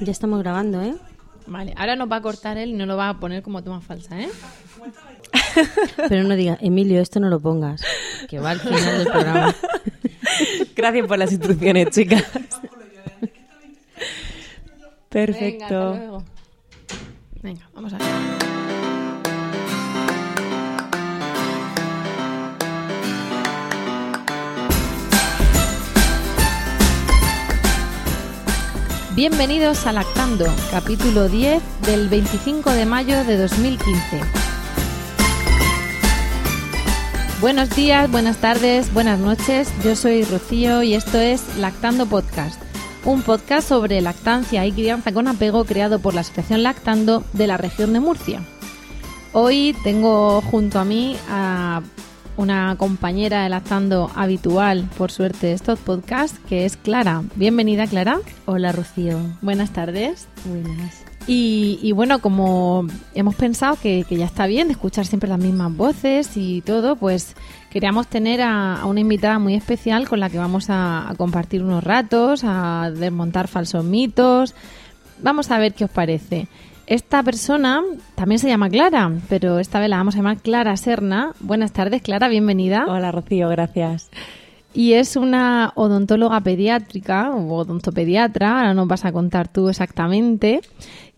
Ya estamos grabando, ¿eh? Vale, ahora nos va a cortar él y no lo va a poner como toma falsa, ¿eh? Pero no diga, Emilio, esto no lo pongas, que va al final del programa. Gracias por las instrucciones, chicas. Venga, Perfecto. hasta luego. Venga, vamos a ver. Bienvenidos a Lactando, capítulo 10 del 25 de mayo de 2015. Buenos días, buenas tardes, buenas noches. Yo soy Rocío y esto es Lactando Podcast, un podcast sobre lactancia y crianza con apego creado por la Asociación Lactando de la región de Murcia. Hoy tengo junto a mí a una compañera de Lactando habitual, por suerte, de estos podcasts, que es Clara. Bienvenida, Clara. Hola, Rocío. Buenas tardes. Buenas. Y, y bueno, como hemos pensado que, que ya está bien de escuchar siempre las mismas voces y todo, pues queríamos tener a, a una invitada muy especial con la que vamos a, a compartir unos ratos, a desmontar falsos mitos. Vamos a ver qué os parece. Esta persona también se llama Clara, pero esta vez la vamos a llamar Clara Serna. Buenas tardes, Clara, bienvenida. Hola, Rocío, gracias. Y es una odontóloga pediátrica o odontopediatra, ahora nos vas a contar tú exactamente,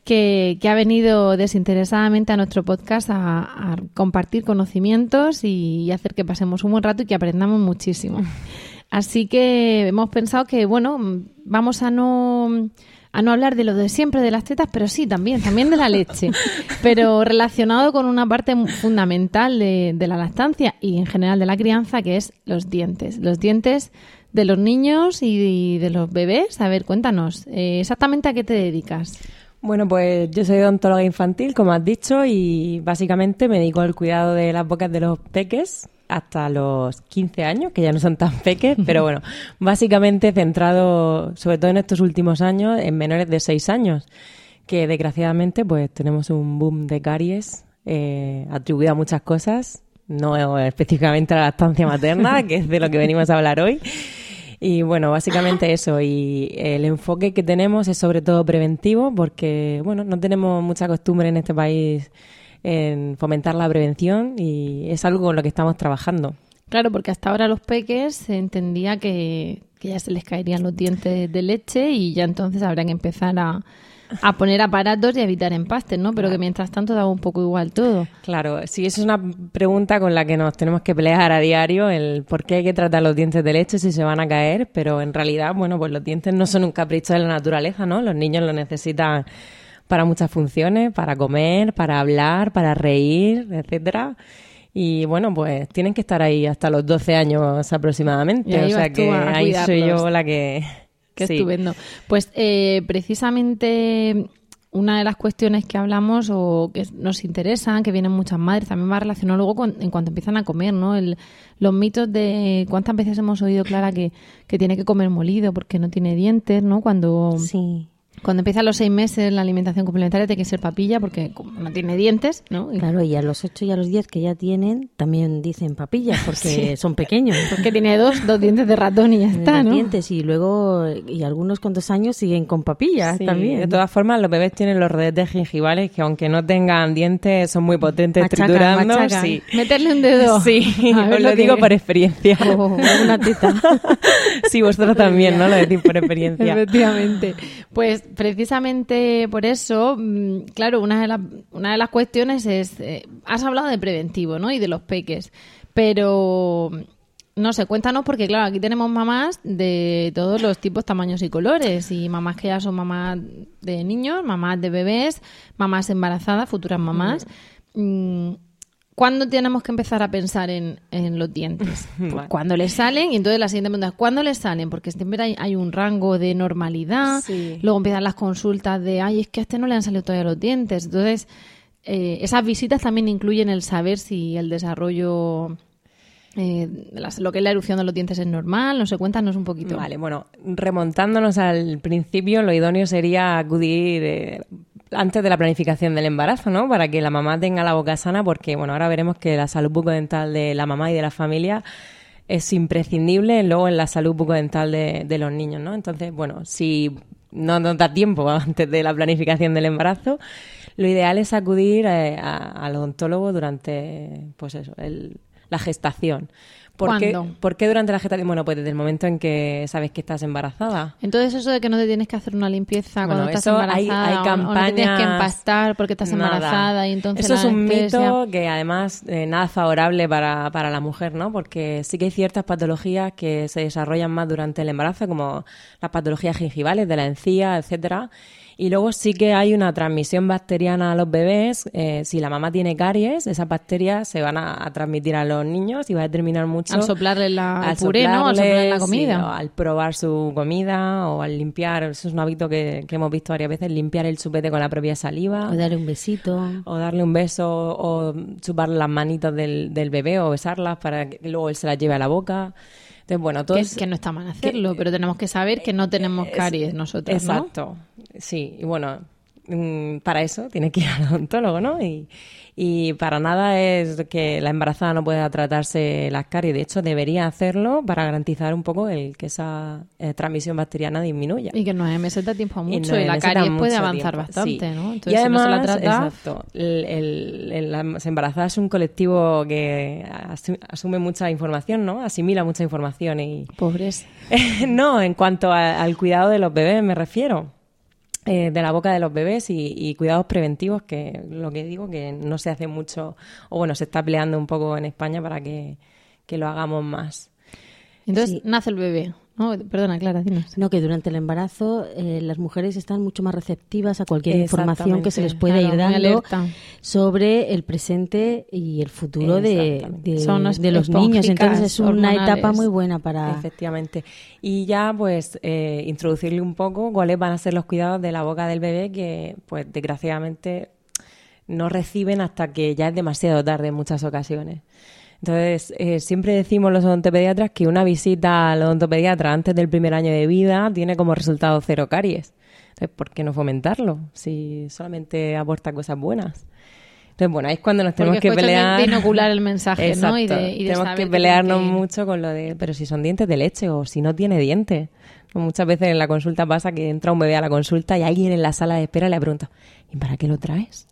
que, que ha venido desinteresadamente a nuestro podcast a, a compartir conocimientos y, y hacer que pasemos un buen rato y que aprendamos muchísimo. Así que hemos pensado que, bueno, vamos a no a no hablar de lo de siempre de las tetas, pero sí, también, también de la leche, pero relacionado con una parte fundamental de, de la lactancia y en general de la crianza, que es los dientes. Los dientes de los niños y de los bebés. A ver, cuéntanos, eh, exactamente a qué te dedicas. Bueno, pues yo soy odontóloga infantil, como has dicho, y básicamente me dedico al cuidado de las bocas de los peques hasta los 15 años, que ya no son tan peques, pero bueno, básicamente centrado, sobre todo en estos últimos años, en menores de 6 años, que desgraciadamente pues tenemos un boom de caries eh, atribuido a muchas cosas, no específicamente a la lactancia materna, que es de lo que venimos a hablar hoy. Y bueno, básicamente eso. Y el enfoque que tenemos es sobre todo preventivo, porque bueno, no tenemos mucha costumbre en este país en fomentar la prevención y es algo con lo que estamos trabajando. Claro, porque hasta ahora los peques se entendía que, que ya se les caerían los dientes de leche y ya entonces habrían que empezar a, a poner aparatos y a evitar empastes, ¿no? Pero que mientras tanto daba un poco igual todo. Claro, sí, eso es una pregunta con la que nos tenemos que pelear a diario, el por qué hay que tratar los dientes de leche si se van a caer, pero en realidad, bueno, pues los dientes no son un capricho de la naturaleza, ¿no? Los niños los necesitan para muchas funciones, para comer, para hablar, para reír, etcétera. Y bueno, pues tienen que estar ahí hasta los 12 años aproximadamente. O sea que ahí soy yo la que. Qué sí. estupendo. Pues eh, precisamente una de las cuestiones que hablamos o que nos interesan, que vienen muchas madres, también va relacionado luego con, en cuanto empiezan a comer, ¿no? El, los mitos de cuántas veces hemos oído, Clara, que, que tiene que comer molido porque no tiene dientes, ¿no? Cuando, Sí. Cuando empieza a los seis meses la alimentación complementaria tiene que ser papilla porque como no tiene dientes, ¿no? Y- Claro, y a los 8 y a los 10 que ya tienen, también dicen papillas, porque son pequeños. Porque tiene dos, dos dientes de ratón y ya está, los ¿no? dientes y luego, y algunos cuantos años siguen con papillas Sí, también. De todas formas, los bebés tienen los rodetes gingivales que aunque no tengan dientes son muy potentes Machacan, triturando. machacan. Sí. Meterle un dedo. Sí, os lo digo por experiencia. Oh, una teta. sí, vosotros también, ¿no? Lo decís por experiencia. Efectivamente. Pues precisamente por eso, mm, claro, una de, las una de las cuestiones es, eh, has hablado de preventivo, ¿no? Y de los peques, pero no sé, cuéntanos porque claro, aquí tenemos mamás de todos los tipos, tamaños y colores y mamás que ya son mamás de niños, mamás de bebés, mamás embarazadas, futuras mamás. Mm, ¿cuándo tenemos que empezar a pensar en, en los dientes? Pues Vale. Cuando les salen, y entonces la siguiente pregunta es, ¿cuándo les salen? Porque siempre hay, hay un rango de normalidad, Sí. luego empiezan las consultas de, ay, es que a este no le han salido todavía los dientes. Entonces, eh, esas visitas también incluyen el saber si el desarrollo, eh, las- lo que es la erupción de los dientes es normal, no sé, cuéntanos un poquito. Vale, bueno, remontándonos al principio, lo idóneo sería acudir eh, antes de la planificación del embarazo, ¿no? Para que la mamá tenga la boca sana, porque, bueno, ahora veremos que la salud bucodental de la mamá y de la familia es imprescindible luego en la salud bucodental de, de los niños, ¿no? Entonces, bueno, si no nos da tiempo antes de la planificación del embarazo, lo ideal es acudir eh, a- al odontólogo durante, pues eso, el- la gestación. ¿Por qué. ¿Por qué durante la gestación? Bueno, pues desde el momento en que sabes que estás embarazada. Entonces eso de que no te tienes que hacer una limpieza Bueno, cuando estás eso hay- embarazada hay o- o, no te tienes que campañas- empastar porque estás Nada. embarazada y entonces Eso es un mito que además eh, nada favorable para, para la mujer, ¿no? Porque sí que hay ciertas patologías que se desarrollan más durante el embarazo, como las patologías gingivales de la encía, etcétera. Y luego sí que hay una transmisión bacteriana a los bebés. eh, si la mamá tiene caries, esas bacterias se van a, a transmitir a los niños y va a determinar mucho Al soplarle la- al puré, ¿no? Al soplarle la comida. sí, o al probar su comida o al limpiar. Eso es un hábito que, que hemos visto varias veces, limpiar el chupete con la propia saliva. O darle un besito. O darle un beso o chuparle las manitas del, del bebé o besarlas para que luego él se las lleve a la boca. Entonces, bueno, todo que, es- que no está mal hacerlo, pero tenemos que saber que no tenemos es- caries nosotros, ¿no? Exacto. Sí, y bueno, mm, para eso tiene que ir al odontólogo, ¿no? Y, y para nada es que la embarazada no pueda tratarse las caries. De hecho, debería hacerlo para garantizar un poco el que esa eh, transmisión bacteriana disminuya. Y que no necesita tiempo Y mucho y la caries puede avanzar tiempo, bastante, sí. ¿no? y Entonces, además, si no se la trata, exacto, el, el- el- las embarazadas es un colectivo que asu- asume mucha información, ¿no? Asimila mucha información y... pobres. no, en cuanto a- al cuidado de los bebés me refiero. Eh, de la boca de los bebés y, y cuidados preventivos, que lo que digo que no se hace mucho, o bueno, se está peleando un poco en España para que, que lo hagamos más. Entonces nace el bebé. ¿No? Perdona, Clara, dinos. No, que durante el embarazo eh, las mujeres están mucho más receptivas a cualquier información que se les pueda Claro, ir dando sobre el presente y el futuro de, de- Son de los niños. Entonces es una etapa muy buena para... Efectivamente. Y ya, pues, eh, introducirle un poco cuáles van a ser los cuidados de la boca del bebé que, pues, desgraciadamente no reciben hasta que ya es demasiado tarde en muchas ocasiones. Entonces, eh, siempre decimos los odontopediatras que una visita al odontopediatra antes del primer año de vida tiene como resultado cero caries. Entonces, ¿por qué no fomentarlo si solamente aporta cosas buenas? Entonces, bueno, ahí es cuando nos tenemos Porque que pelear. de inocular el mensaje, ¿no? Y de- Exacto. y de tenemos que pelearnos que- mucho con lo de, pero si son dientes de leche o si no tiene dientes. Muchas veces en la consulta pasa que entra un bebé a la consulta y alguien en la sala de espera le pregunta, ¿y para qué lo traes?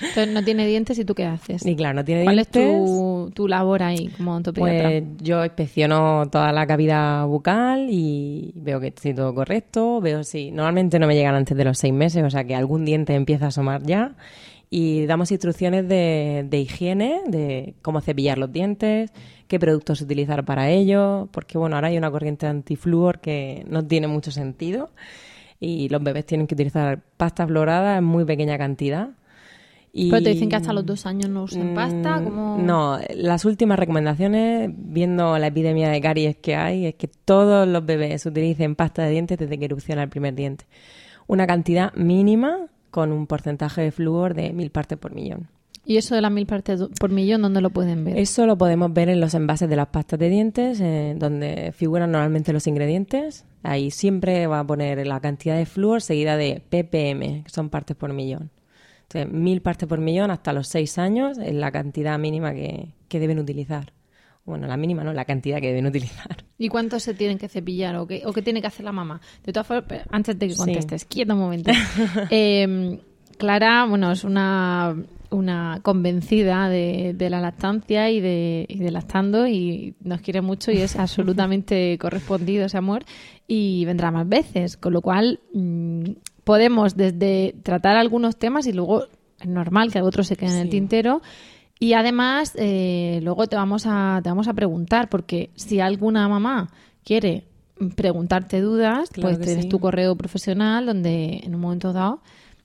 Entonces no tiene dientes y tú qué haces. Y claro, no tiene ¿Cuál es dientes. tu, tu labor ahí como odontopediatra? Pues yo inspecciono toda la cavidad bucal y veo que esté todo correcto, veo si normalmente no me llegan antes de los seis meses, o sea que algún diente empieza a asomar ya y damos instrucciones de, de higiene, de cómo cepillar los dientes, qué productos utilizar para ello, porque bueno, ahora hay una corriente antifluor que no tiene mucho sentido y los bebés tienen que utilizar pasta florada en muy pequeña cantidad. Y... Pero te dicen que hasta los dos años no usen pasta, Mm. No, las últimas recomendaciones, viendo la epidemia de caries que hay, es que todos los bebés utilicen pasta de dientes desde que erupciona el primer diente. Una cantidad mínima con un porcentaje de flúor de mil partes por millón. ¿Y eso de las mil partes por millón, dónde lo pueden ver? Eso lo podemos ver en los envases de las pastas de dientes, eh, donde figuran normalmente los ingredientes. Ahí siempre va a poner la cantidad de flúor seguida de ppm, que son partes por millón. Entonces, mil partes por millón hasta los seis años es la cantidad mínima que, que deben utilizar. Bueno, la mínima no, la cantidad que deben utilizar. ¿Y cuántos se tienen que cepillar o qué, o qué tiene que hacer la mamá? De todas formas, antes de que Sí. contestes, quieto un momento. Eh, Clara, bueno, es una, una convencida de, de la lactancia y de, y de lactando y nos quiere mucho y es absolutamente correspondido ese amor y vendrá más veces, con lo cual mm, podemos desde tratar algunos temas y luego es normal que otros se queden en el tintero y además, eh, luego te vamos, a, te vamos a preguntar, porque si alguna mamá quiere preguntarte dudas, Claro pues tienes sí. tu correo profesional donde en un momento dado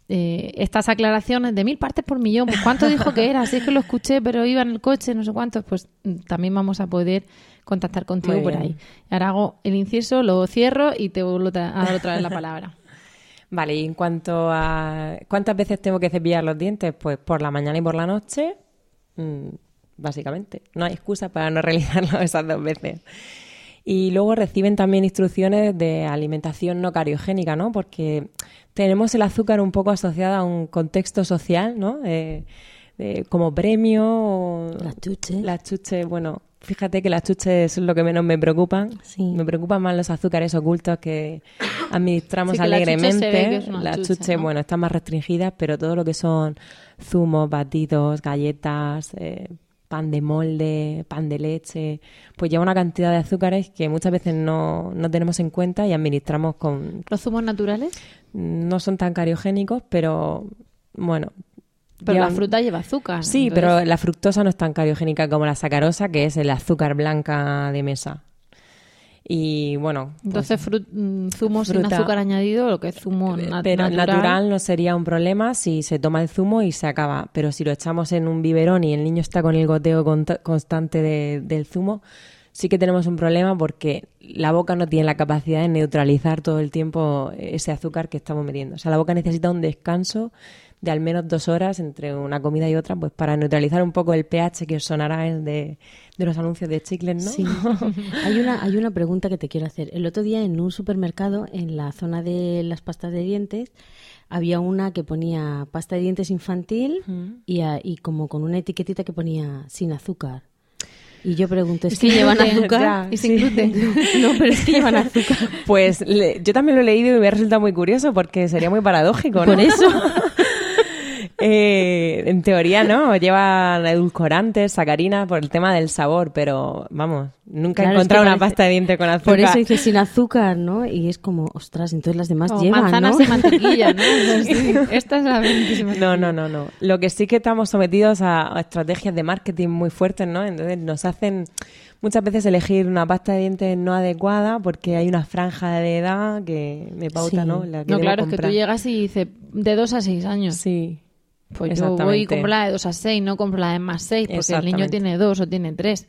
eh, estas aclaraciones de mil partes por millón, pues ¿cuánto dijo que era? Si es que lo escuché, pero iba en el coche, no sé cuántos, pues mm, también vamos a poder contactar contigo por ahí. Ahora hago el inciso, lo cierro y te vuelvo a dar otra vez la palabra. Vale, y en cuanto a cuántas veces tengo que cepillar los dientes, pues por la mañana y por la noche, mm, básicamente. No hay excusa para no realizarlo esas dos veces. Y luego reciben también instrucciones de alimentación no cariogénica, ¿no? Porque tenemos el azúcar un poco asociado a un contexto social, ¿no? Eh, de- como premio. o- Las chuches. Las chuches, bueno, fíjate que las chuches es lo que menos me preocupan. Sí. Me preocupan más los azúcares ocultos que administramos Sí, que alegremente. las chuche, chuches, ¿no? bueno, están más restringidas, pero todo lo que son zumos, batidos, galletas, eh, pan de molde, pan de leche, pues lleva una cantidad de azúcares que muchas veces no, no tenemos en cuenta y administramos con... ¿Los zumos naturales? No son tan cariogénicos, pero bueno. Pero la fruta lleva azúcar. Sí, entonces- pero la fructosa no es tan cariogénica como la sacarosa, que es el azúcar blanca de mesa. Y bueno, pues, Entonces, mm, zumo sin fruta. azúcar añadido, lo que es zumo na- pero natural. natural. no sería un problema si se toma el zumo y se acaba. Pero si lo echamos en un biberón y el niño está con el goteo constante de- del zumo, sí que tenemos un problema porque la boca no tiene la capacidad de neutralizar todo el tiempo ese azúcar que estamos metiendo. O sea, la boca necesita un descanso de al menos dos horas entre una comida y otra, pues para neutralizar un poco el pH que os sonará el de, de los anuncios de chicles, ¿no? Sí. hay, una, hay una pregunta que te quiero hacer. El otro día en un supermercado, en la zona de las pastas de dientes, había una que ponía pasta de dientes infantil y, a- y como con una etiquetita que ponía sin azúcar. Y yo pregunto, ¿es que llevan azúcar? ya, Y sin sí. gluten. No, pero es que llevan azúcar. Pues le- yo también lo he leído y me ha resultado muy curioso porque sería muy paradójico, ¿no? Por eso. Eh, en teoría no, llevan edulcorantes, sacarinas por el tema del sabor, pero vamos, nunca he Claro, es que encontrado una parece- pasta de diente con azúcar. Por eso dice sin azúcar, ¿no? Y es como, ostras, entonces las demás O llevan, manzanas ¿no? y mantequilla, ¿no? Sí, Esta es la. No, no, no, no. Lo que sí que estamos sometidos a, a estrategias de marketing muy fuertes, ¿no? Entonces nos hacen muchas veces elegir una pasta de dientes no adecuada porque hay una franja de edad que me pauta, Sí. ¿no? La que No, claro, es que tú llegas y dices de 2 a 6 años. Sí. Pues yo voy y compro la de 2 a 6, no compro la de más 6, porque el niño tiene 2 o tiene 3.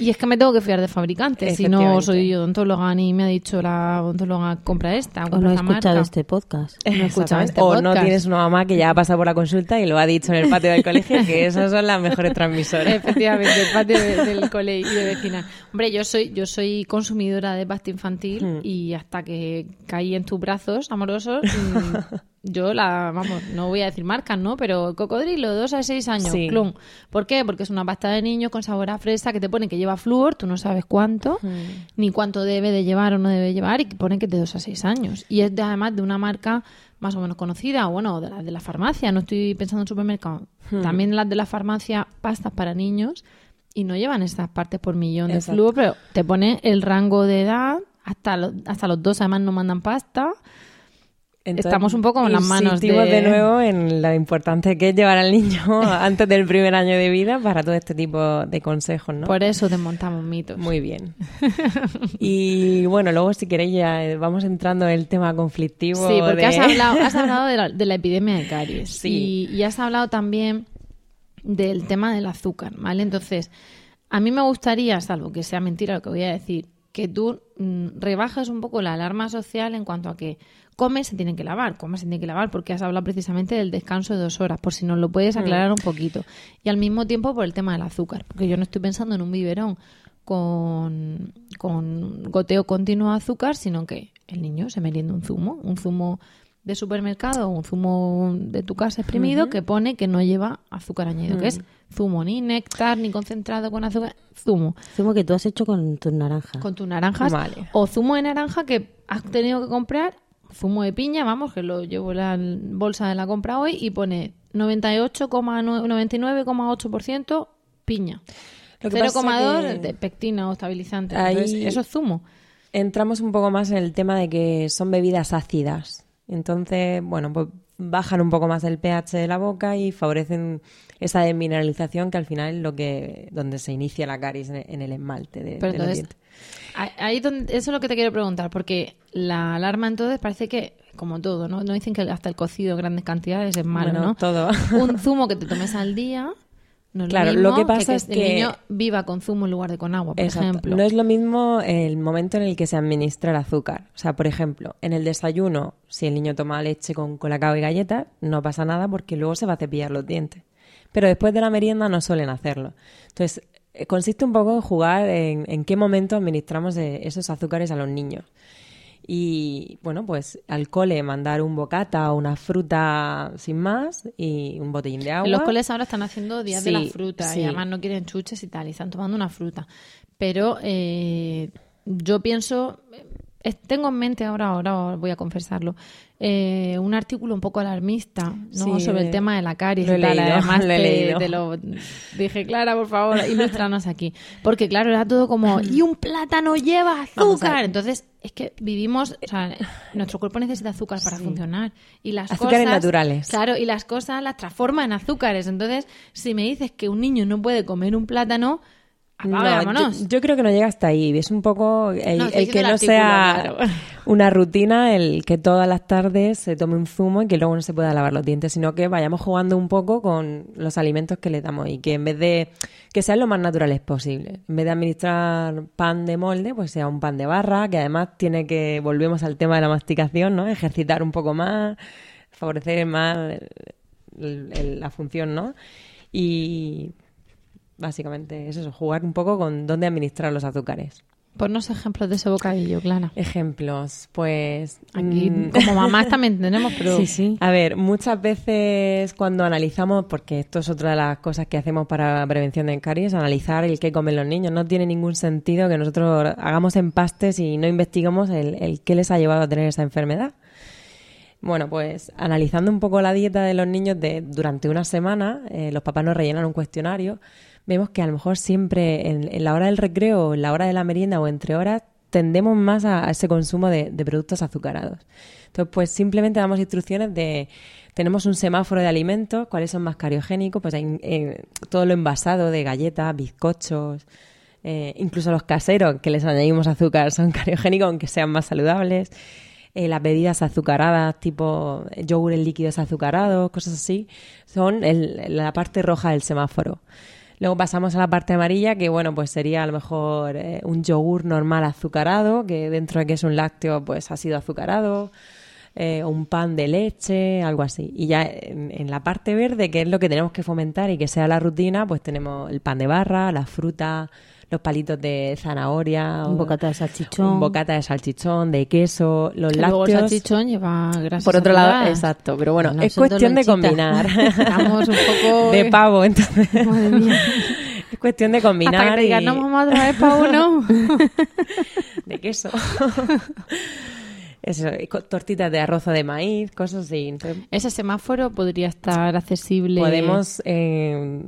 Y es que me tengo que fiar de fabricantes. Si no soy odontóloga ni me ha dicho la odontóloga compra esta, O compra no he esta escuchado marca. este podcast. No he escuchado este o no podcast. tienes una mamá que ya ha pasado por la consulta y lo ha dicho en el patio del colegio, que esas son las mejores transmisoras. Efectivamente, el patio de- del cole y de vecina. Hombre, yo soy, yo soy consumidora de pasta infantil Hmm. y hasta que caí en tus brazos amorosos, mm, yo la, vamos, no voy a decir marcas, ¿no? Pero cocodrilo, dos a seis años, Sí. clum. ¿Por qué? Porque es una pasta de niño con sabor a fresa que te pone que lleva flúor, tú no sabes cuánto, ni cuánto debe de llevar o no debe llevar y que pone que es de dos a seis años. Y es de- además de una marca más o menos conocida, bueno, de las de la farmacia, no estoy pensando en supermercado. También las de la farmacia, pastas para niños, y no llevan estas partes por millón de flúor, pero te pone el rango de edad, hasta los, hasta los dos además no mandan pasta. Entonces, Estamos un poco en las manos de- de nuevo en lo importante que es llevar al niño antes del primer año de vida para todo este tipo de consejos, ¿no? Por eso desmontamos mitos. Muy bien. Y bueno, luego si queréis ya eh, vamos entrando en el tema conflictivo. Sí, porque de- has hablado, has hablado de, la, de la epidemia de caries. Sí. Y, y has hablado también del tema del azúcar, ¿vale? Entonces, a mí me gustaría, salvo que sea mentira lo que voy a decir, que tú mm, rebajes un poco la alarma social en cuanto a que comes se tiene que lavar, comes se tiene que lavar, porque has hablado precisamente del descanso de dos horas, por si nos lo puedes aclarar un poquito. Y al mismo tiempo por el tema del azúcar, porque yo no estoy pensando en un biberón con, con goteo continuo de azúcar, sino que el niño se merienda un zumo, un zumo de supermercado un zumo de tu casa exprimido que pone que no lleva azúcar añadido, que es zumo, ni néctar, ni concentrado con azúcar, zumo. Zumo que tú has hecho con tus naranjas. Con tus naranjas Vale. o zumo de naranja que has tenido que comprar, zumo de piña, vamos, que lo llevo en la bolsa de la compra hoy y pone 98,9 99,8% piña. Lo que pasa 0,2 que- de pectina o estabilizante. Ahí- Entonces, eso es zumo. entramos un poco más en el tema de que son bebidas ácidas. Entonces, bueno, pues bajan un poco más el pH de la boca y favorecen esa desmineralización que al final es lo que donde se inicia la caries en en el esmalte de, Pero entonces, ahí donde, eso es lo que te quiero preguntar, porque la alarma entonces parece que como todo, ¿no? No dicen que hasta el cocido en grandes cantidades es malo, Bueno, ¿no? todo. Un zumo que te tomes al día. No es Claro, lo, que pasa es el que- niño viva con zumo en lugar de con agua, por Exacto. ejemplo. No es lo mismo el momento en el que se administra el azúcar. O sea, por ejemplo, en el desayuno, si el niño toma leche con colacao y galletas, no pasa nada porque luego se va a cepillar los dientes. Pero después de la merienda no suelen hacerlo. Entonces, eh, consiste un poco en jugar en, en qué momento administramos eh, esos azúcares a los niños. Y bueno, pues al cole mandar un bocata o una fruta sin más y un botellín de agua. En los coles ahora están haciendo días de la fruta sí. y además no quieren chuches y tal, y están tomando una fruta. Pero eh, yo pienso, tengo en mente ahora, ahora voy a confesarlo, eh, un artículo un poco alarmista ¿no? Sí, sobre el tema de la caries lo he y tal. leído, Además, lo he te, leído. te lo dije, Clara, por favor, ilústranos aquí. Porque claro, era todo como, y un plátano lleva azúcar. Entonces, es que vivimos, o sea, nuestro cuerpo necesita azúcar para funcionar. Y las Azúcares cosas, naturales. Claro, y las cosas las transforma en azúcares. Entonces, si me dices que un niño no puede comer un plátano, No, apaga, vámonos. yo, yo creo que no llega hasta ahí. Es un poco el, No, que el no sea claro. una rutina, el que todas las tardes se tome un zumo y que luego no se pueda lavar los dientes, sino que vayamos jugando un poco con los alimentos que le damos y que en vez de que sean lo más naturales posible. En vez de administrar pan de molde, pues sea un pan de barra, que además tiene que, volvemos al tema de la masticación, ¿no? Ejercitar un poco más, favorecer más el- la función, ¿no? Y básicamente es eso, jugar un poco con dónde administrar los azúcares. Ponnos ejemplos de ese bocadillo, Clara. Ejemplos, pues... Aquí, mm, como mamás también tenemos, pero... Sí, sí. A ver, muchas veces cuando analizamos, porque esto es otra de las cosas que hacemos para prevención de caries, analizar el qué comen los niños. No tiene ningún sentido que nosotros hagamos empastes y no investiguemos el, el qué les ha llevado a tener esa enfermedad. Bueno, pues analizando un poco la dieta de los niños de, durante una semana, eh, los papás nos rellenan un cuestionario, vemos que a lo mejor siempre en, en la hora del recreo, en la hora de la merienda o entre horas, tendemos más a, ese consumo de, productos azucarados. Entonces, pues simplemente damos instrucciones de, tenemos un semáforo de alimentos, cuáles son más cariogénicos, pues hay eh, todo lo envasado de galletas, bizcochos, eh, incluso los caseros que les añadimos azúcar son cariogénicos, aunque sean más saludables. Eh, las bebidas azucaradas, tipo yogures líquidos azucarados, cosas así, son el- la parte roja del semáforo. Luego pasamos a la parte amarilla, que bueno, pues sería a lo mejor eh, un yogur normal azucarado, que dentro de que es un lácteo, pues ha sido azucarado, eh, un pan de leche, algo así. Y ya en, en la parte verde, que es lo que tenemos que fomentar y que sea la rutina, pues tenemos el pan de barra, la fruta, los palitos de zanahoria, Un bocata de salchichón. un bocata de salchichón, de queso, los Que luego el lácteos. salchichón lleva grasas Por otro lado, exacto, pero bueno, es cuestión de combinar. Estamos un poco... de pavo, entonces. Madre mía. es cuestión de combinar Hasta que te digan, y- no, mamá, otra vez para uno. de queso. Eso, tortitas de arroz o de maíz, cosas así. Ese semáforo podría estar accesible. podemos eh,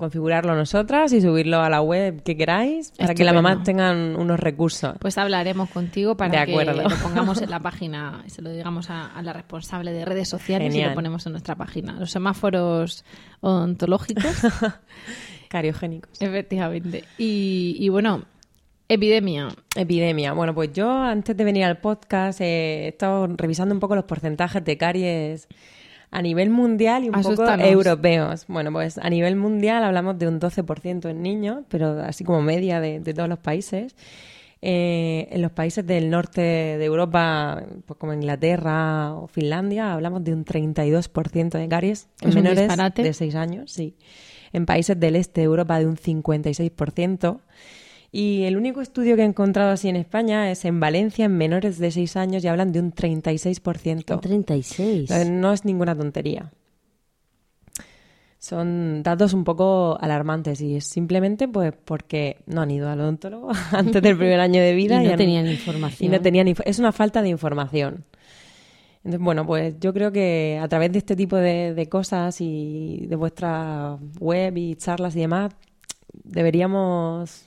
configurarlo nosotras y subirlo a la web que queráis para que las Estupendo. mamás tengan unos recursos. Pues hablaremos contigo para que lo pongamos en la página y se lo digamos a, a la responsable de redes sociales y lo ponemos en nuestra página. Los semáforos odontológicos, Cariogénicos. efectivamente. Y, y bueno, epidemia. Epidemia. Bueno, pues yo antes de venir al podcast eh, he estado revisando un poco los porcentajes de caries a nivel mundial y un poco europeos. Bueno, pues a nivel mundial hablamos de un 12% en niños, pero así como media de, de todos los países. Eh, en los países del norte de Europa, pues como Inglaterra o Finlandia, hablamos de un 32% de caries en menores de 6 años, sí. En países del este de Europa de un 56%. Y el único estudio que he encontrado así en España es en Valencia, en menores de 6 años, y hablan de un 36%. Un 36. Entonces, No es ninguna tontería. Son datos un poco alarmantes y es simplemente pues porque no han ido al odontólogo antes del primer año de vida Y no tenían y información. no tenían info- es una falta de información. Entonces, bueno, pues yo creo que a través de este tipo de, de cosas y de vuestra web y charlas y demás, deberíamos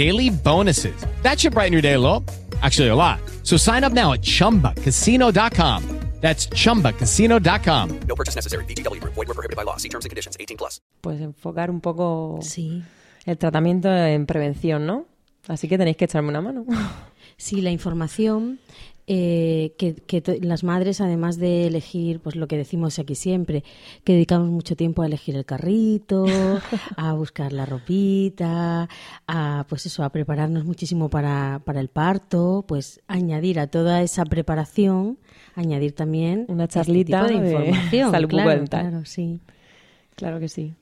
daily bonuses. That should brighten your day a little. Actually, a lot. So sign up now at chumbacasino.com. That's chumbacasino.com. No purchase necessary. VGW Group. Void were prohibited by law. See terms and conditions. 18 plus. Pues enfocar un poco Sí. el tratamiento en prevención, ¿no? Así que tenéis que echarme una mano. Sí, la información eh, que, que las madres, además de elegir, pues lo que decimos aquí siempre, que dedicamos mucho tiempo a elegir el carrito, a buscar la ropita, a pues eso, a prepararnos muchísimo para, para el parto, pues añadir a toda esa preparación, añadir también Una este charlita tipo de de información. salud claro, claro, sí. Claro que sí.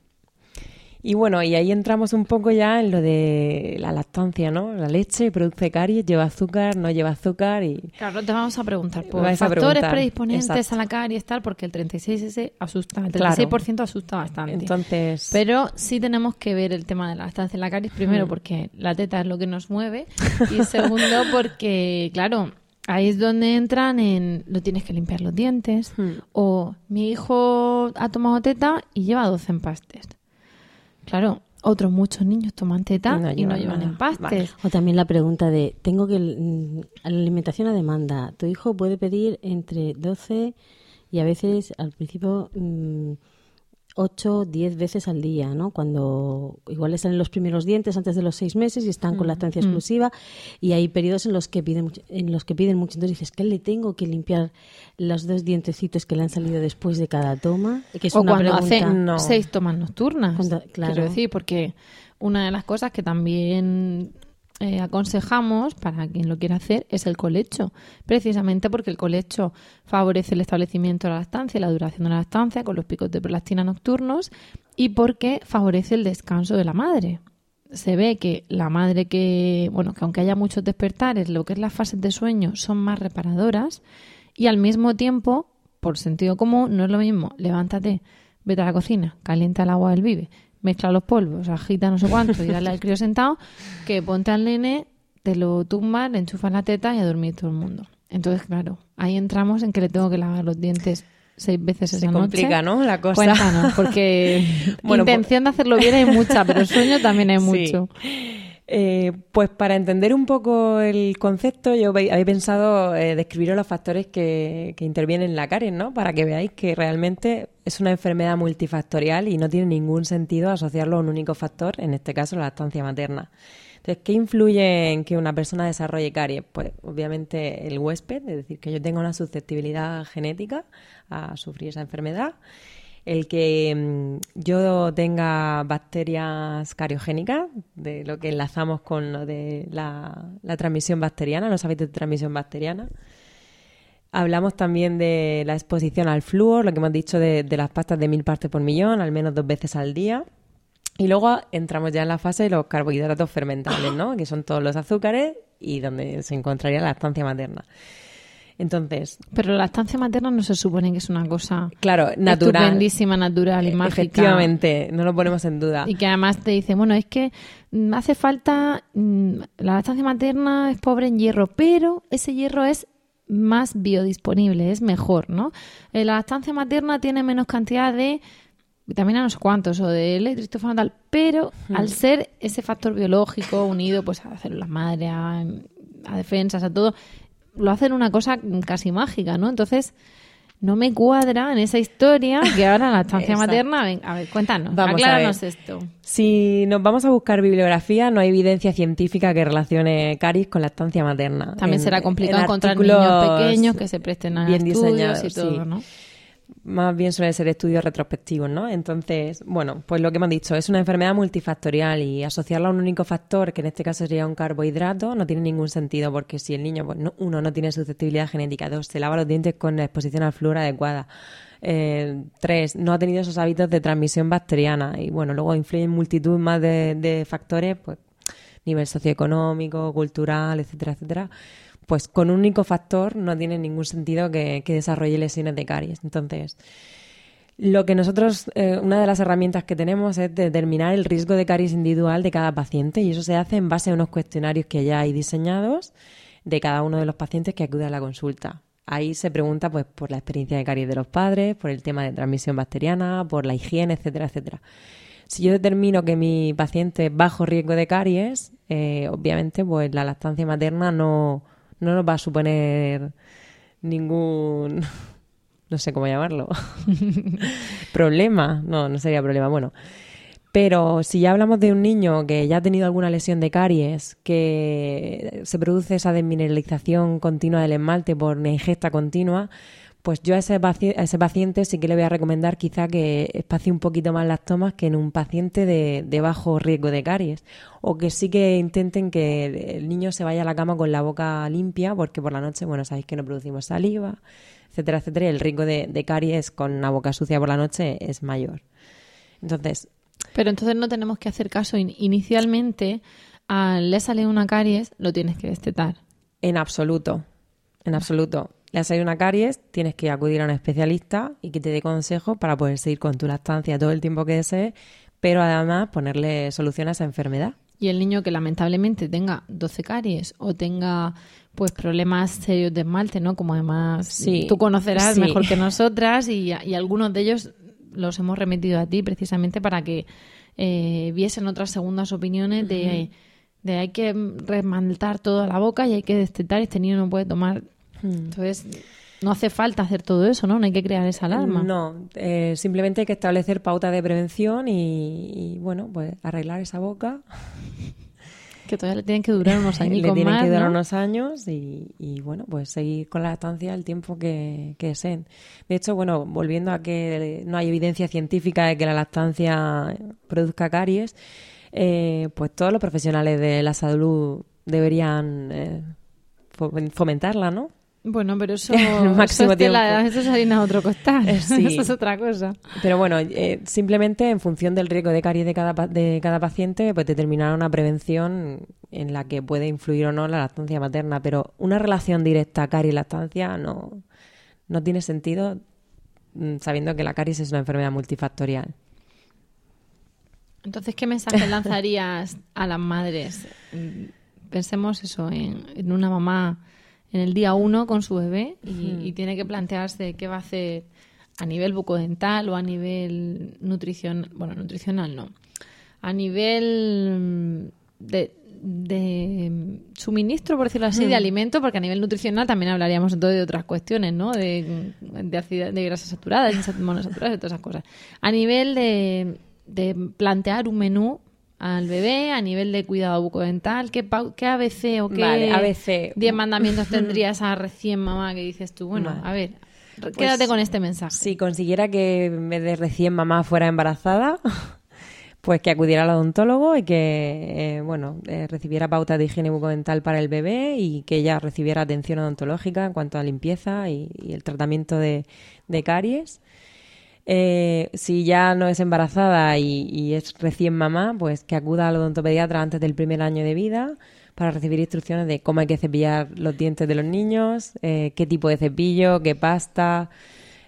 Y bueno, y ahí entramos un poco ya en lo de la lactancia, ¿no? La leche produce caries, lleva azúcar, no lleva azúcar y... Claro, te vamos a preguntar por factores preguntar, predisponentes exacto. a la caries tal, porque el 36S asusta, el Claro. 36% asusta bastante. Entonces... Pero sí tenemos que ver el tema de la lactancia en la caries, primero porque la teta es lo que nos mueve y segundo porque, claro, ahí es donde entran en lo tienes que limpiar los dientes o mi hijo ha tomado teta y lleva 12 empastes. Claro, otros muchos niños toman teta No y no llevan nada. empastes. Vale. O también la pregunta de, tengo que, mm, la alimentación a demanda, tu hijo puede pedir entre 12 y a veces al principio mm, 8, 10 veces al día, ¿no? Cuando igual le salen los primeros dientes antes de los seis meses y están con lactancia exclusiva y hay periodos en los que piden mucho- en los que piden mucho. Entonces dices, ¿qué le tengo que limpiar los dos dientecitos que le han salido después de cada toma? Que es o una cuando hace pregunta- No. seis tomas nocturnas. Cuando- claro. Quiero decir, porque una de las cosas que también eh, aconsejamos para quien lo quiera hacer es el colecho. Precisamente porque el colecho favorece el establecimiento de la lactancia y la duración de la lactancia con los picos de prolactina nocturnos y porque favorece el descanso de la madre. Se ve que la madre que, bueno, que aunque haya muchos despertares, lo que es las fases de sueño son más reparadoras y al mismo tiempo, por sentido común, no es lo mismo, levántate, vete a la cocina, calienta el agua del vive, mezcla los polvos, agita no sé cuánto y dale al crío sentado, que ponte al nene, te lo tumbas, le enchufas la teta y a dormir todo el mundo. Entonces, claro, ahí entramos en que le tengo que lavar los dientes seis veces Se esa complica, noche. ¿no? La cosa. Cuéntanos, porque Bueno, pues- intención de hacerlo bien hay mucha, pero sueño también hay Sí. mucho. Eh, pues para entender un poco el concepto, yo había pensado eh, describiros los factores que, que intervienen en la caries, ¿no? Para que veáis que realmente es una enfermedad multifactorial y no tiene ningún sentido asociarlo a un único factor, en este caso la lactancia materna. Entonces, ¿qué influye en que una persona desarrolle caries? Pues obviamente el huésped, es decir, que yo tenga una susceptibilidad genética a sufrir esa enfermedad el que mm, yo tenga bacterias cariogénicas, de lo que enlazamos con lo de la, transmisión bacteriana, los hábitos de transmisión bacteriana. Hablamos también de la exposición al flúor, lo que hemos dicho de, de las pastas de mil partes por millón, al menos dos veces al día. Y luego entramos ya en la fase de los carbohidratos fermentables, ¿no? Que son todos los azúcares y donde se encontraría la lactancia materna. Entonces, Pero la lactancia materna no se supone que es una cosa claro, natural. estupendísima, natural y Eh, mágica. Efectivamente, no lo ponemos en duda. Y que además te dice, bueno, es que mm, hace falta, mm, la lactancia materna es pobre en hierro, pero ese hierro es más biodisponible, es mejor, ¿no? Eh, la lactancia materna tiene menos cantidad de vitamina no sé cuántos o de triptófano tal, pero al ser ese factor biológico unido pues a células madre, a, a defensas, a todo, lo hacen una cosa casi mágica, ¿no? Entonces, no me cuadra en esa historia que ahora la Exacto. materna, ven, a ver, cuéntanos, Vamos a acláranos ver. esto. Si nos vamos a buscar bibliografía, no hay evidencia científica que relacione caries con la estancia materna. También En- será complicado en encontrar niños pequeños que se presten a bien estudios y todo, sí. ¿no? Más bien suelen ser estudios retrospectivos, ¿no? Entonces, bueno, pues lo que hemos dicho, es una enfermedad multifactorial y asociarla a un único factor, que en este caso sería un carbohidrato, no tiene ningún sentido porque si el niño, pues no- uno, no tiene susceptibilidad genética, dos, se lava los dientes con exposición al flúor adecuada, eh, tres, no ha tenido esos hábitos de transmisión bacteriana y bueno, luego influyen multitud más de, de factores, pues nivel socioeconómico, cultural, etcétera, etcétera, pues con un único factor no tiene ningún sentido que, desarrolle lesiones de caries. Entonces, lo que nosotros, eh, una de las herramientas que tenemos es determinar el riesgo de caries individual de cada paciente y eso se hace en base a unos cuestionarios que ya hay diseñados de cada uno de los pacientes que acude a la consulta. Ahí se pregunta pues por la experiencia de caries de los padres, por el tema de transmisión bacteriana, por la higiene, etcétera, etcétera. Si yo determino que mi paciente es bajo riesgo de caries, eh, obviamente pues la lactancia materna no, no nos va a suponer ningún no sé cómo llamarlo, problema, no, no sería problema, bueno. Pero si ya hablamos de un niño que ya ha tenido alguna lesión de caries, que se produce esa desmineralización continua del esmalte por una ingesta continua, pues yo a ese, a ese paciente sí que le voy a recomendar quizá que espacie un poquito más las tomas que en un paciente de, de, bajo riesgo de caries. O que sí que intenten que el niño se vaya a la cama con la boca limpia, porque por la noche, bueno, sabéis que no producimos saliva, etcétera, etcétera, y el riesgo de, de caries con una boca sucia por la noche es mayor. Entonces... Pero entonces no tenemos que hacer caso in inicialmente al le sale una caries, lo tienes que destetar. En absoluto, en absoluto. Le ha salido una caries, tienes que acudir a un especialista y que te dé consejos para poder seguir con tu lactancia todo el tiempo que desees, pero además ponerle solución a esa enfermedad. Y el niño que lamentablemente tenga 12 caries o tenga pues problemas serios de esmalte, ¿no? Como además Sí, tú conocerás sí. mejor que nosotras y, y algunos de ellos los hemos remitido a ti precisamente para que eh, viesen otras segundas opiniones de, de hay que remantar toda la boca y hay que destetar, este niño no puede tomar. Entonces, no hace falta hacer todo eso, ¿no? No hay que crear esa alarma. No, eh, simplemente hay que establecer pautas de prevención y, y, bueno, pues arreglar esa boca. Que todavía le tienen que durar unos años Le tienen más, que durar ¿no? unos años y, y, bueno, pues seguir con la lactancia el tiempo que, que deseen. De hecho, bueno, volviendo a que no hay evidencia científica de que la lactancia produzca caries, eh, pues todos los profesionales de la salud deberían eh, fom- fomentarla, ¿no? Bueno, pero eso, máximo eso, es tiempo. eso es harina de otro costal. Eh, sí. eso es otra cosa. Pero bueno, eh, simplemente en función del riesgo de caries de cada, de cada paciente, pues determinar una prevención en la que puede influir o no la lactancia materna. Pero una relación directa caries-lactancia no, no tiene sentido mm, sabiendo que la caries es una enfermedad multifactorial. Entonces, ¿qué mensaje lanzarías a las madres? Mm, Pensemos eso, en, en una mamá en el día uno con su bebé y, y tiene que plantearse qué va a hacer a nivel bucodental o a nivel nutricional, bueno, nutricional no, a nivel mm, de, de mm, suministro, por decirlo así, de alimento, porque a nivel nutricional también hablaríamos entonces de otras cuestiones, ¿no? De, de, grasas saturadas, de monosaturadas, de todas esas cosas. A nivel de, de plantear un menú al bebé, a nivel de cuidado bucodental, ¿qué, qué ABC o qué Vale, ABC. 10 mandamientos tendría esa recién mamá que dices tú? Bueno, Vale. a ver, quédate con este mensaje. Si consiguiera que en vez de recién mamá fuera embarazada, pues que acudiera al odontólogo y que, eh, bueno, eh, recibiera pautas de higiene bucodental para el bebé y que ella recibiera atención odontológica en cuanto a limpieza y, y el tratamiento de, de caries. Eh, si ya no es embarazada y, y es recién mamá, pues que acuda al odontopediatra antes del primer año de vida para recibir instrucciones de cómo hay que cepillar los dientes de los niños, eh, qué tipo de cepillo, qué pasta,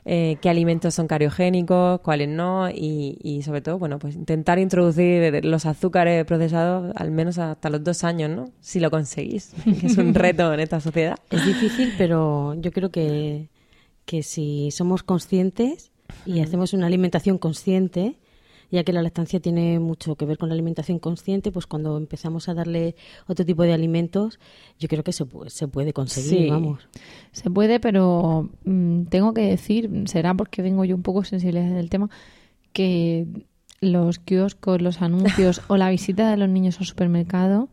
eh, qué alimentos son cariogénicos, cuáles no y, y sobre todo, bueno, pues intentar introducir los azúcares procesados al menos hasta los dos años, ¿no? Si lo conseguís, que es un reto en esta sociedad. Es difícil, pero yo creo que, que si somos conscientes y hacemos una alimentación consciente, ya que la lactancia tiene mucho que ver con la alimentación consciente, pues cuando empezamos a darle otro tipo de alimentos, yo creo que se, pu- se puede conseguir, Sí. vamos. Se puede, pero mm, tengo que decir, será porque vengo yo un poco sensible del tema, que los kioscos, los anuncios o la visita de los niños al supermercado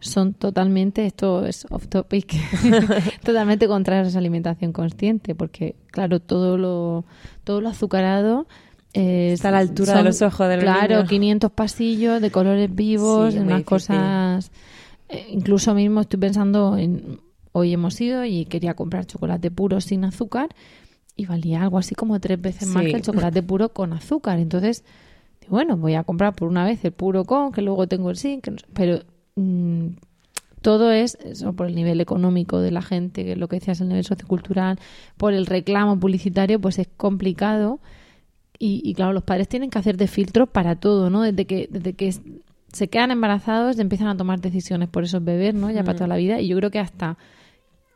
son totalmente, esto es off topic, totalmente contrarios a esa alimentación consciente, porque claro, todo lo, todo lo azucarado es- Está a la altura de los ojos de los Claro, niños. 500 pasillos de colores vivos, Sí, unas cosas... eh, incluso mismo estoy pensando en... Hoy hemos ido y quería comprar chocolate puro sin azúcar y valía algo así como tres veces más que el chocolate puro con azúcar. Entonces, bueno, voy a comprar por una vez el puro con, que luego tengo el sin, que no sé- pero mm, todo es eso por el nivel económico de la gente, que es lo que decías, el nivel sociocultural, por el reclamo publicitario, pues es complicado. Y, y claro, los padres tienen que hacer de filtro para todo, ¿no? Desde que, desde que se quedan embarazados, empiezan a tomar decisiones por esos bebés, ¿no? Ya para toda la vida. Y yo creo que hasta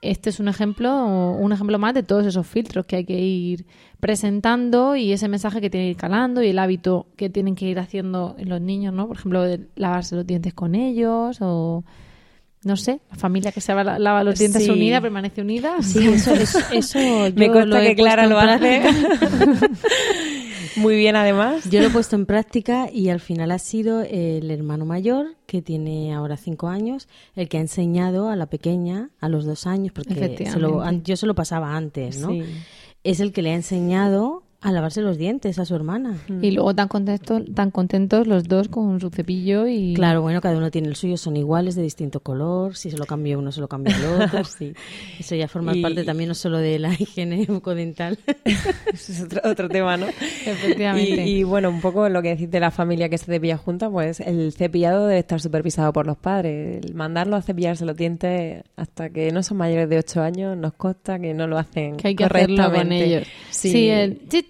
este es un ejemplo, un ejemplo más de todos esos filtros que hay que ir presentando y ese mensaje que tiene que ir calando y el hábito que tienen que ir haciendo en los niños, ¿no? Por ejemplo, de lavarse los dientes con ellos o no sé, la familia que se lava, lava los dientes Sí. unida permanece unida. Sí, eso, eso, eso Me yo consta lo he que Clara lo hace. Muy bien, además. Yo lo he puesto en práctica y al final ha sido el hermano mayor, que tiene ahora cinco años, el que ha enseñado a la pequeña a los dos años, porque se lo- yo se lo pasaba antes, ¿no? Sí. Es el que le ha enseñado a lavarse los dientes a su hermana. Y luego tan contentos, tan contentos los dos con su cepillo y Claro, bueno, cada uno tiene el suyo, son iguales, de distinto color. Si se lo cambia uno, se lo cambia el otro. Sí. Eso ya forma Y- parte también no solo de la higiene bucodental. Ese es otro, otro tema, ¿no? Efectivamente. Y, y, bueno, un poco lo que decís de la familia que se cepilla junta, pues el cepillado debe estar supervisado por los padres. El mandarlo a cepillarse los dientes hasta que no son mayores de 8 años nos consta que no lo hacen que hay que hacerlo con ellos. Sí, el chit, chit,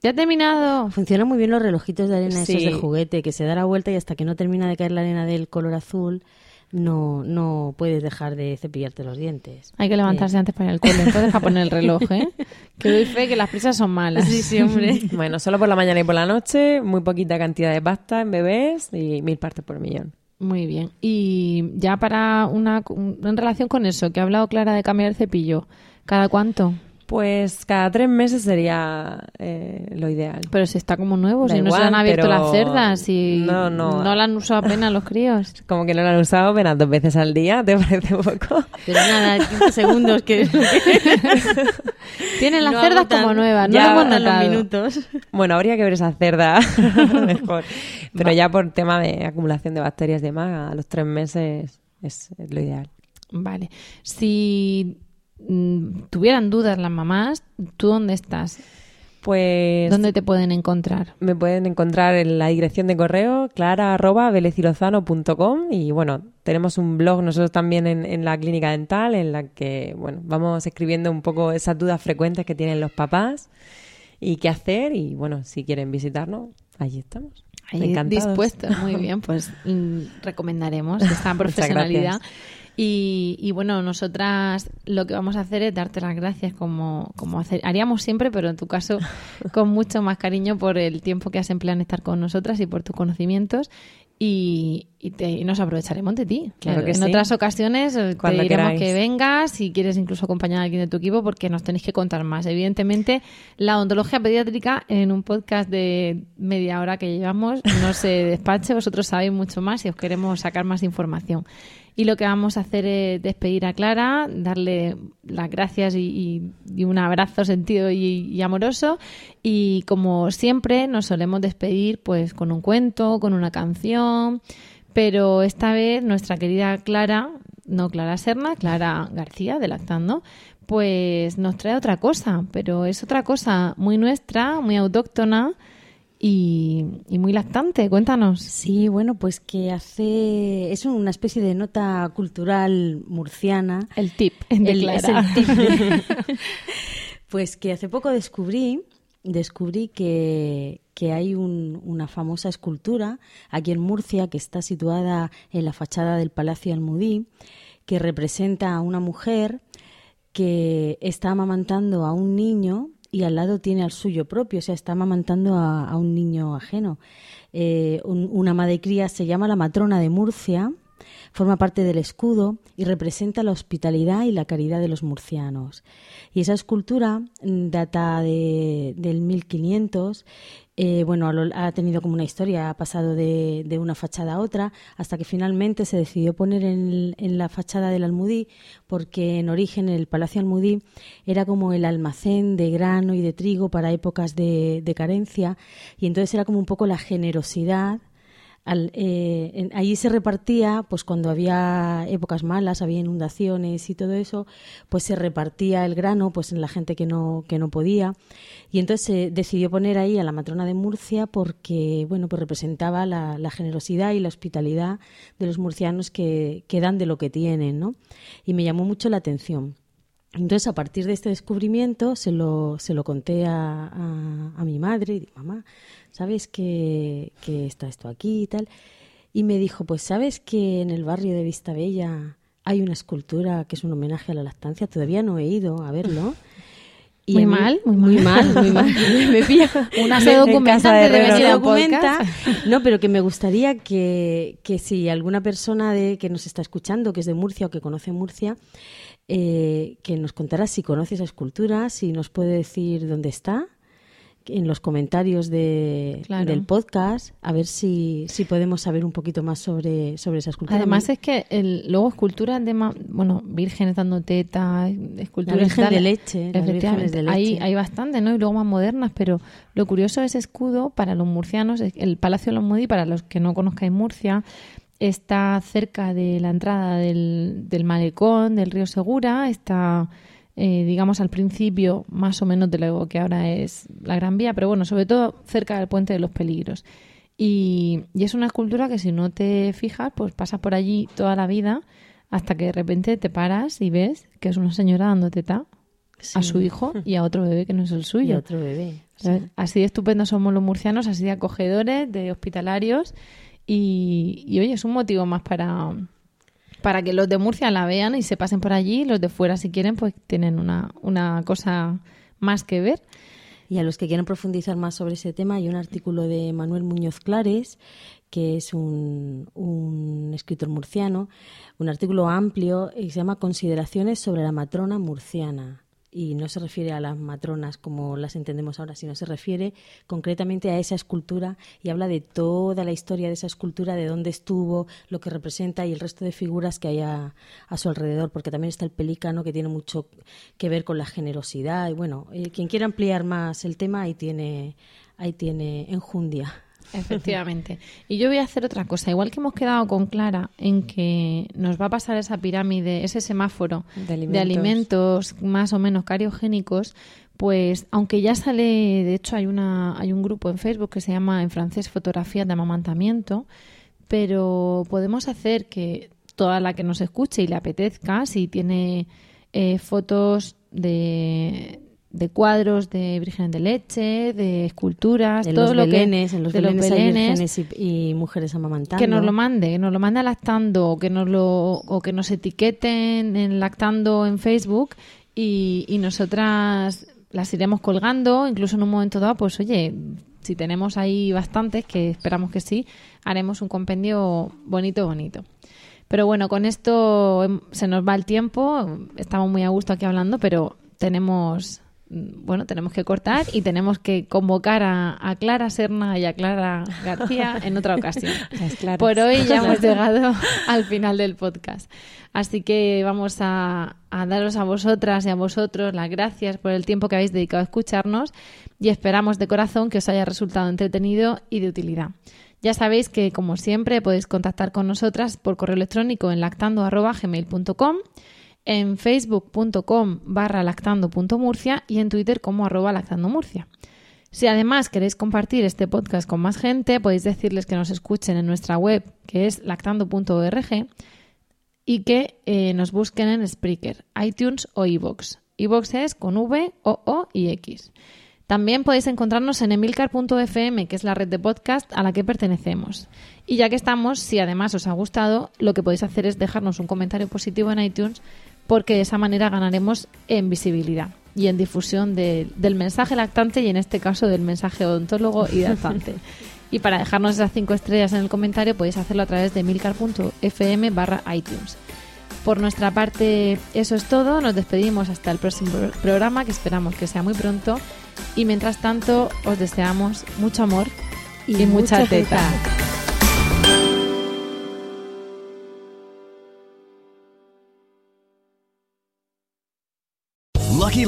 ya he terminado. Funcionan muy bien los relojitos de arena esos de juguete, que se da la vuelta y hasta que no termina de caer la arena del color azul, no, no puedes dejar de cepillarte los dientes. Hay que levantarse antes para ir al cole, entonces a poner el reloj, ¿eh? Que doy fe que las prisas son malas. Sí, sí, hombre. Bueno, solo por la mañana y por la noche, muy poquita cantidad de pasta en bebés y mil partes por millón. Muy bien. Y ya para una en relación con eso, que ha hablado Clara de cambiar el cepillo, ¿cada cuánto? Pues cada tres meses sería eh, lo ideal. Pero si está como nuevo, Da si no se han abierto pero- las cerdas y No, no. la han usado apenas los críos. Como que no lo han usado apenas dos veces al día, ¿te parece poco? Pero nada, 15 segundos que... Tienen las no cerdas agotan- como nuevas, no ya lo hemos agotan los minutos. Bueno, habría que ver esa cerda mejor. Pero ya por tema de acumulación de bacterias y demás, a los tres meses es lo ideal. Vale. Si tuvieran dudas las mamás, ¿tú dónde estás? Pues ¿Dónde te pueden encontrar? me pueden encontrar en la dirección de correo clara.belecilozano.com y bueno, tenemos un blog nosotros también en, en la clínica dental en la que, bueno, vamos escribiendo un poco esas dudas frecuentes que tienen los papás y qué hacer y bueno, si quieren visitarnos, allí estamos. Ahí Encantados. dispuestos, muy bien, pues mm, recomendaremos esta profesionalidad. Y, y bueno, nosotras lo que vamos a hacer es darte las gracias como, como hacer, haríamos siempre, pero en tu caso con mucho más cariño por el tiempo que has empleado en estar con nosotras y por tus conocimientos. Y, y te- y nos aprovecharemos de ti. Claro que en sí. otras ocasiones eh, te Cuando diremos queráis. que vengas, si quieres incluso acompañar a alguien de tu equipo, porque nos tenéis que contar más. Evidentemente, la odontología pediátrica en un podcast de media hora que llevamos no se despache, vosotros sabéis mucho más y os queremos sacar más información. Y lo que vamos a hacer es despedir a Clara, darle las gracias y, y- y un abrazo sentido y, y amoroso. Y como siempre, nos solemos despedir pues con un cuento, con una canción. Pero esta vez nuestra querida Clara, no Clara Serna, Clara García, de Lactando, pues nos trae otra cosa, pero es otra cosa muy nuestra, muy autóctona y, y muy lactante. Cuéntanos. Sí, bueno, pues que hace... Es una especie de nota cultural murciana. El tip de El- es el tip de- pues que hace poco descubrí, descubrí que, que hay un- una famosa escultura aquí en Murcia que está situada en la fachada del Palacio Almudí, que representa a una mujer que está amamantando a un niño y al lado tiene al suyo propio, o sea, está amamantando a, un niño ajeno. Eh, un- una madre cría se llama la matrona de Murcia, forma parte del escudo y representa la hospitalidad y la caridad de los murcianos. Y esa escultura mm, data de, del 1500. eh, bueno, ha tenido como una historia, ha pasado de, de una fachada a otra, hasta que finalmente se decidió poner en, en la fachada del Almudí, porque en origen el Palacio Almudí era como el almacén de grano y de trigo para épocas de, de carencia, y entonces era como un poco la generosidad al- eh, allí se repartía, pues cuando había épocas malas, había inundaciones y todo eso, pues se repartía el grano pues en la gente que no, que no podía. Y entonces se decidió poner ahí a la matrona de Murcia porque, bueno, pues representaba la, la generosidad y la hospitalidad de los murcianos que, que dan de lo que tienen, ¿no? Y me llamó mucho la atención. Entonces, a partir de este descubrimiento, se lo, se lo conté a, a- a mi madre y digo, mamá, ¿sabes que, que está esto aquí y tal? Y me dijo, pues ¿sabes que en el barrio de Vistabella hay una escultura que es un homenaje a la lactancia? Todavía no he ido a verlo. Muy a mí- mal, muy muy mal. mal, muy mal. Me pilla. Una se documenta de de se documenta. No, pero que me gustaría que, que si alguna persona de, que nos está escuchando, que es de Murcia o que conoce Murcia, eh, que nos contara si conoce esa escultura, si nos puede decir dónde está en los comentarios de, Claro. del podcast, a ver si, si podemos saber un poquito más sobre, sobre esa escultura. Además es que el, luego esculturas de, bueno, vírgenes dando teta, esculturas La Virgen tal, de leche, efectivamente, de Hay, leche. hay bastante, ¿no? Y luego más modernas, pero lo curioso de ese escudo para los murcianos, el Palacio de los Modi, para los que no conozcáis Murcia, está cerca de la entrada del, del malecón, del río Segura, está, eh, digamos, al principio más o menos de lo que ahora es la Gran Vía, pero bueno, sobre todo cerca del Puente de los Peligros. Y, y es una escultura que si no te fijas, pues pasas por allí toda la vida hasta que de repente te paras y ves que es una señora dando teta a su hijo y a otro bebé que no es el y suyo. otro bebé. Así de estupendos somos los murcianos, así de acogedores, de hospitalarios. Y, y, oye, es un motivo más para, para que los de Murcia la vean y se pasen por allí. Los de fuera, si quieren, pues tienen una, una cosa más que ver. Y a los que quieran profundizar más sobre ese tema, hay un artículo de Manuel Muñoz Clares, que es un, un escritor murciano, un artículo amplio y se llama Consideraciones sobre la matrona murciana. Y no se refiere a las matronas como las entendemos ahora, sino se refiere concretamente a esa escultura y habla de toda la historia de esa escultura, de dónde estuvo, lo que representa y el resto de figuras que hay a, a su alrededor, porque también está el pelícano que tiene mucho que ver con la generosidad. Y bueno, eh, quien quiera ampliar más el tema, ahí tiene, ahí tiene enjundia. Efectivamente. Y yo voy a hacer otra cosa. Igual que hemos quedado con Clara en que nos va a pasar esa pirámide, ese semáforo De alimentos. de alimentos más o menos cariogénicos, pues aunque ya sale, de hecho hay una hay un grupo en Facebook que se llama en francés Fotografías de amamantamiento, pero podemos hacer que toda la que nos escuche y le apetezca, si tiene eh, fotos de, de cuadros de vírgenes de leche, de esculturas, En todo los lo que- belenes, en los de belenes, y, y mujeres amamantando. que nos lo mande, que nos lo mande a lactando, o que nos lo o que nos etiqueten en lactando en Facebook y, y nosotras las iremos colgando, incluso en un momento dado, pues oye, si tenemos ahí bastantes, que esperamos que sí, haremos un compendio bonito, bonito. Pero bueno, con esto em, se nos va el tiempo, estamos muy a gusto aquí hablando, pero tenemos bueno, tenemos que cortar y tenemos que convocar a, a Clara Serna y a Clara García en otra ocasión. Por hoy ya hemos llegado al final del podcast. Así que vamos a, a daros a vosotras y a vosotros las gracias por el tiempo que habéis dedicado a escucharnos y esperamos de corazón que os haya resultado entretenido y de utilidad. Ya sabéis que, como siempre, podéis contactar con nosotras por correo electrónico en lactando.gmail.com, en facebook.com barra lactando.murcia y en Twitter como arroba lactandomurcia. Si además queréis compartir este podcast con más gente, podéis decirles que nos escuchen en nuestra web, que es lactando.org, y que eh, nos busquen en Spreaker, iTunes o iVoox. iVoox es con V, O, O y X. También podéis encontrarnos en emilcar.fm, que es la red de podcast a la que pertenecemos. Y ya que estamos, si además os ha gustado, lo que podéis hacer es dejarnos un comentario positivo en iTunes, porque de esa manera ganaremos en visibilidad y en difusión de- del mensaje lactante y en este caso del mensaje odontólogo y lactante. y para dejarnos esas cinco estrellas en el comentario podéis hacerlo a través de emilcar.fm barra iTunes. Por nuestra parte, eso es todo. Nos despedimos hasta el próximo pro- programa, que esperamos que sea muy pronto. Y mientras tanto, os deseamos mucho amor y, mucha, mucha teta. teta.